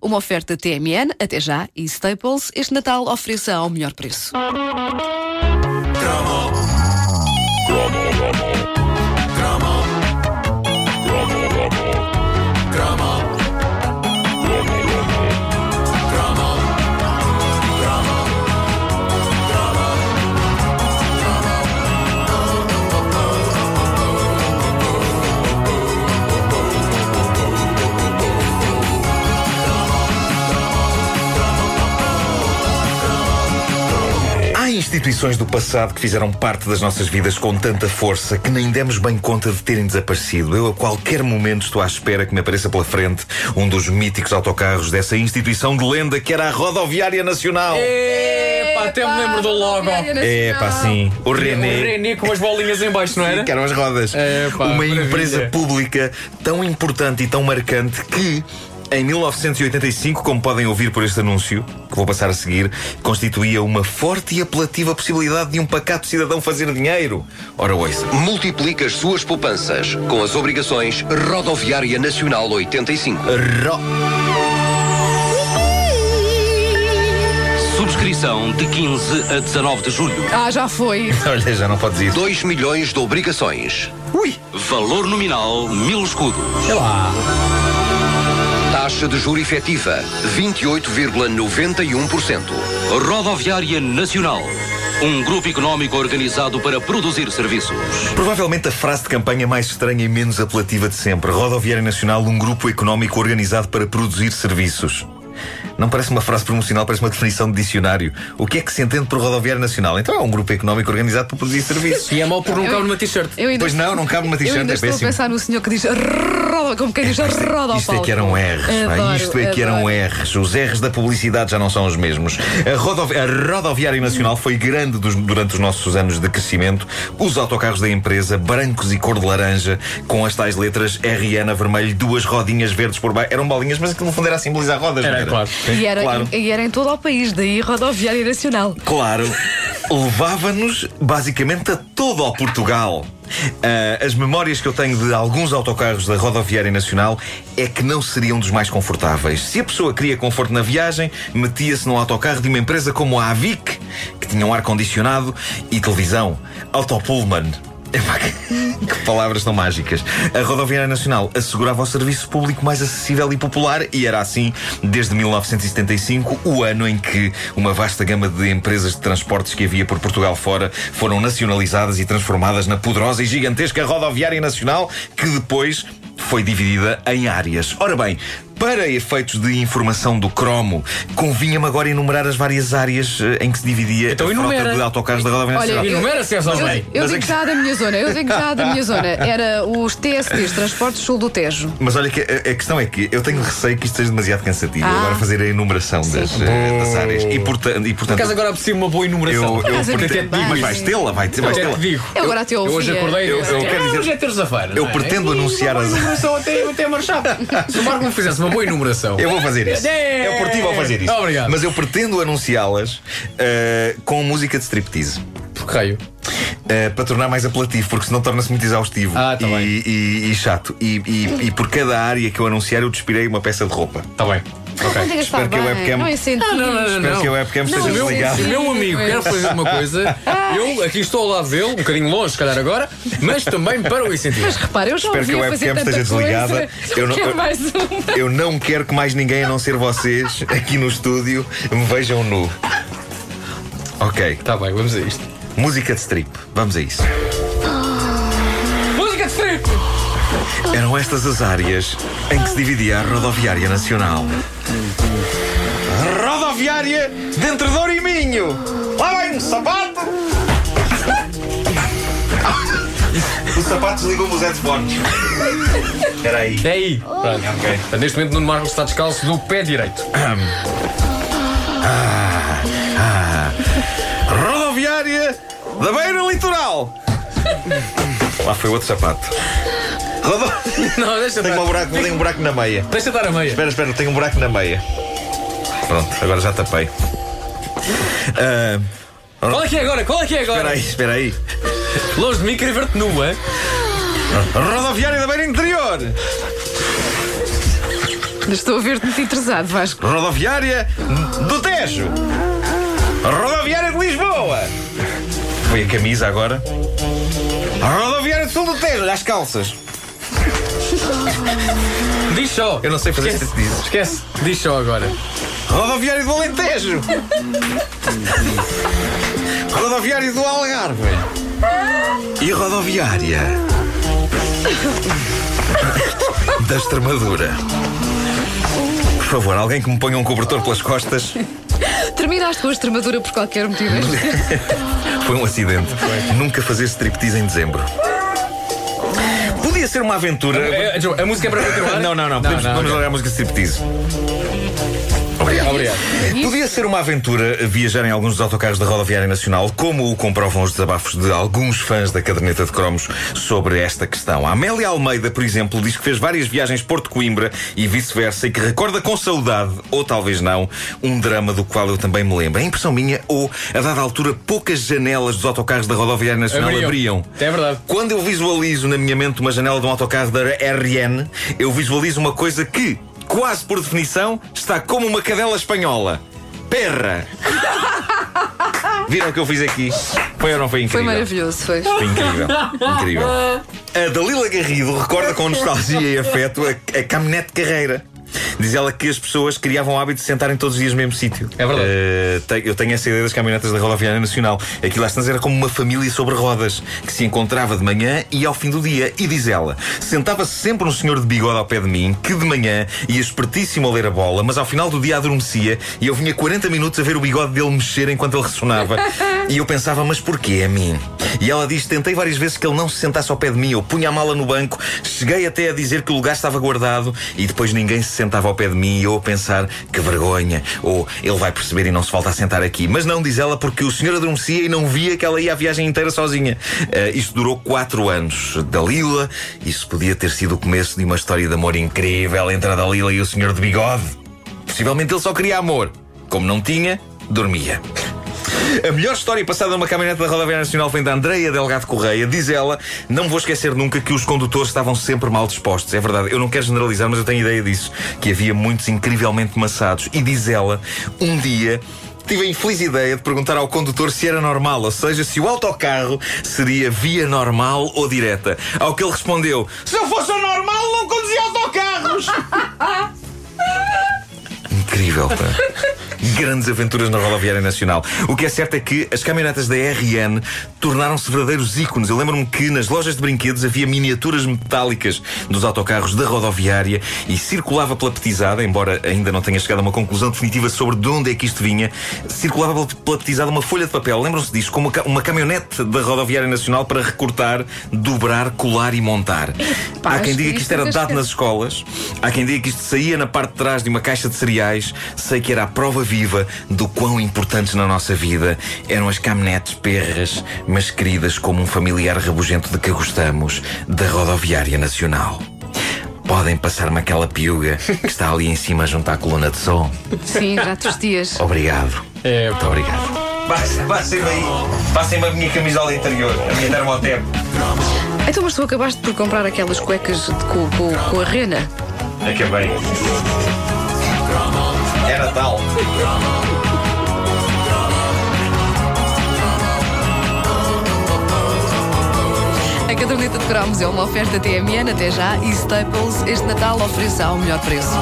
Uma oferta TMN, até já, e Staples, este Natal ofereça ao melhor preço. Instituições do passado que fizeram parte das nossas vidas com tanta força que nem demos bem conta de terem desaparecido. Eu a qualquer momento estou à espera que me apareça pela frente um dos míticos autocarros dessa instituição de lenda que era a Rodoviária Nacional. Epá, até me lembro do logo. É, pá, sim. O O René. René com as bolinhas em baixo, não era? Que eram as rodas. É, pá, Uma maravilha. empresa pública tão importante e tão marcante que. Em 1985, como podem ouvir por este anúncio, que vou passar a seguir, constituía uma forte e apelativa possibilidade de um pacato cidadão fazer dinheiro. Ora, ouça. Multiplica as suas poupanças com as obrigações Rodoviária Nacional 85. Ro... Subscrição de 15 a 19 de julho. Ah, já foi. Olha, já não podes ir. 2 milhões de obrigações. Ui! Valor nominal mil escudos. Sei lá. Taxa de juro efetiva 28,91%. Rodoviária Nacional. Um grupo económico organizado para produzir serviços. Provavelmente a frase de campanha mais estranha e menos apelativa de sempre. Rodoviária Nacional, um grupo económico organizado para produzir serviços. Não parece uma frase promocional, parece uma definição de dicionário. O que é que se entende por Rodoviária Nacional? Então é um grupo económico organizado para produzir serviços. E é mau por não caber numa t-shirt. Eu Pois não, não cabe numa eu t-shirt, ainda é estou a péssimo. pensar no senhor que diz roda, como quem diz roda ao Isto é que eram R's. pá. Adoro, Isto é que eram. R's. Os R's da publicidade já não são os mesmos. A, rodovi- a Rodoviária Nacional foi grande dos- durante os nossos anos de crescimento. Os autocarros da empresa, brancos e cor de laranja, com as tais letras RN a vermelho, duas rodinhas verdes por baixo. Eram bolinhas, mas aquilo no fundo era a simbolizar rodas, Era, não era? claro. E era, Claro. e era em todo o país, daí rodoviária nacional. Claro, levava-nos basicamente a todo ao Portugal. Ah, as memórias que eu tenho de alguns autocarros da Rodoviária Nacional é que não seriam dos mais confortáveis. Se a pessoa queria conforto na viagem, metia-se num autocarro de uma empresa como a Avic, que tinha um ar-condicionado e televisão. Autopullman. Que palavras tão mágicas. A Rodoviária Nacional assegurava o serviço público mais acessível e popular e era assim desde 1975, o ano em que uma vasta gama de empresas de transportes que havia por Portugal fora foram nacionalizadas e transformadas na poderosa e gigantesca Rodoviária Nacional, que depois foi dividida em áreas. Ora bem, para efeitos de informação do cromo, convinha-me agora enumerar as várias áreas eh, em que se dividia Então a frota enumera. de autocarros da Rodoviária Olha, Nacional. E não era César Eu, bem. eu digo é que- já da minha zona, eu digo já da minha zona. Era os TSTs, Transportes Sul do Tejo. Mas olha que a, a questão é que eu tenho receio que isto seja demasiado cansativo. Ah. Agora fazer a enumeração das, eh, das áreas. E, porta, e Por portanto. acaso agora preciso uma boa enumeração. eu, eu, Mas eu pretendo- também. mas vais tê-la, vai, tê-la. te. Eu agora até Eu ouvia. hoje acordei Eu- eu e quero dizer- hoje é terça-feira. Eu não é? pretendo anunciar as- até, até marchar. Se o Marco me fizesse uma boa enumeração. Eu vou fazer isso. É. É oportuno ao fazer isso. Obrigado. Mas eu pretendo anunciá-las eh, com música de striptease. Por raio. Eh, para tornar mais apelativo, porque senão torna-se muito exaustivo Ah, tá e, e- e chato. E, e- e por cada área que eu anunciar, eu despirei uma peça de roupa. Está bem. Ok. Espero que a webcam- Não é incentivo. Ah, não, não, não. Espero que a webcam Não, esteja desligada. Se o meu amigo quer fazer uma coisa, eu aqui estou ao lado dele, um bocadinho longe, se calhar agora, mas também para o incentivo. Mas repara, eu já Espero que a fazer webcam esteja desligada. Eu não- Quero eu- mais uma. Eu não quero que mais ninguém, a não ser vocês, aqui no estúdio, me vejam nu. Ok, Está bem, vamos a isto. música de strip. Vamos a isso. Eram estas as áreas em que se dividia a rodoviária nacional. Rodoviária de Entre Douro e Minho. Lá vem um sapato. O sapato desligou-me os headphones. Espera aí. É aí. Pronto. Ok. Portanto, Neste momento, Nuno Marcos está descalço do pé direito. Rodoviária da Beira Litoral. Lá foi outro sapato. Não, deixa Tenho um buraco, tenho um buraco na meia. Deixa estar a meia. Espera, espera, tenho um buraco na meia. Pronto, agora já tapei. Ah, Qual é que é agora? Qual é que é espera agora? aí, espera aí. Longe de mim, querer ver-te nua. Rodoviária da Beira Interior. Estou a ver-te muito interessado, Vasco. Rodoviária do Tejo. Rodoviária de Lisboa. Foi a camisa agora. Rodoviária de Sul do Tejo. Olha as calças. Diz só. Eu não sei fazer Esquece. striptease. Esquece. Diz só agora. Rodoviário do Alentejo. rodoviário do Algarve. E rodoviária da Extremadura. Por favor, alguém que me ponha um cobertor pelas costas. Terminaste com a extremadura por qualquer motivo. Foi um acidente. Nunca fazer striptease em dezembro. Podia ser uma aventura. É, Joe, a música é para continuar? Não, não, não. Podemos, vamos ok. largar a música de striptease. Obrigado. Obrigado. Podia ser uma aventura viajar em alguns dos autocarros da Rodoviária Nacional, como o comprovam os desabafos de alguns fãs da caderneta de cromos sobre esta questão. A Amélia Almeida, por exemplo, diz que fez várias viagens Porto-Coimbra e vice-versa e que recorda com saudade, ou talvez não, um drama do qual eu também me lembro. É impressão minha, ou, a dada altura, poucas janelas dos autocarros da Rodoviária Nacional Abriam. abriam. É verdade. Quando eu visualizo na minha mente uma janela de um autocarro da RN, eu visualizo uma coisa que, quase por definição, está como uma cadela espanhola. Perra! Viram o que eu fiz aqui? Foi ou não foi Foi incrível? maravilhoso, foi. Foi incrível. incrível. A Dalila Garrido recorda com nostalgia e afeto a, a caminhonete carreira. Diz ela que as pessoas criavam o hábito de sentarem todos os dias no mesmo sítio. É verdade. Eh, te- eu tenho essa ideia das caminhonetas da Rodoviária Nacional. Aquilo às tantas era como uma família sobre rodas que se encontrava de manhã e ao fim do dia. E diz ela: sentava-se sempre um senhor de bigode ao pé de mim que de manhã ia espertíssimo a ler a bola, mas ao final do dia adormecia e eu vinha 40 minutos a ver o bigode dele mexer enquanto ele ressonava. e eu pensava: mas porquê a mim? E ela diz: tentei várias vezes que ele não se sentasse ao pé de mim. Eu punha a mala no banco, cheguei até a dizer que o lugar estava guardado e depois ninguém se sentava ao pé de mim e eu a pensar que vergonha, ou ele vai perceber e não se volta a sentar aqui. Mas não, diz ela, porque o senhor adormecia e não via que ela ia a viagem inteira sozinha. Isto durou quatro anos. Dalila, isso podia ter sido o começo de uma história de amor incrível entre a Dalila e o senhor de bigode. Possivelmente ele só queria amor. Como não tinha, dormia. A melhor história passada numa caminhonete da Rodoviária Nacional vem da Andreia Delgado Correia. Diz ela, não vou esquecer nunca que os condutores estavam sempre mal dispostos. É verdade, eu não quero generalizar, mas eu tenho ideia disso. Que havia muitos incrivelmente maçados. E diz ela, um dia. Tive a infeliz ideia de perguntar ao condutor se era normal, ou seja, se o autocarro seria via normal ou direta. Ao que ele respondeu: Se eu fosse normal, não conduzia autocarros! Incrível, pá. Grandes aventuras na rodoviária nacional. O que é certo é que as caminhonetas da RN tornaram-se verdadeiros ícones. Eu lembro-me que nas lojas de brinquedos havia miniaturas metálicas dos autocarros da rodoviária e circulava pela petizada, embora ainda não tenha chegado a uma conclusão definitiva sobre de onde é que isto vinha, circulava pela- petizada uma folha de papel. Lembram-se disso? Como uma uma caminhonete da rodoviária nacional para recortar, dobrar, colar e montar. Pá, Há quem diga que isto era dado nas escolas. Há quem diga que isto saía na parte de trás de uma caixa de cereais. Sei que era a prova viva do quão importantes na nossa vida eram as caminhonetes perras, mas queridas como um familiar rabugento de que gostamos, da rodoviária nacional. Podem passar-me aquela piuga que está ali em cima junto à coluna de som. Sim, já te vestias. Obrigado. É, Muito obrigado. Passem-me aí. Passem-me a minha camisola interior, a minha termotep. Então, mas tu acabaste por comprar aquelas cuecas de- com, com, com a rena. Acabei. É Natal. A caderneta de cromos é uma oferta TMN até já e Staples este Natal ofereça ao melhor preço.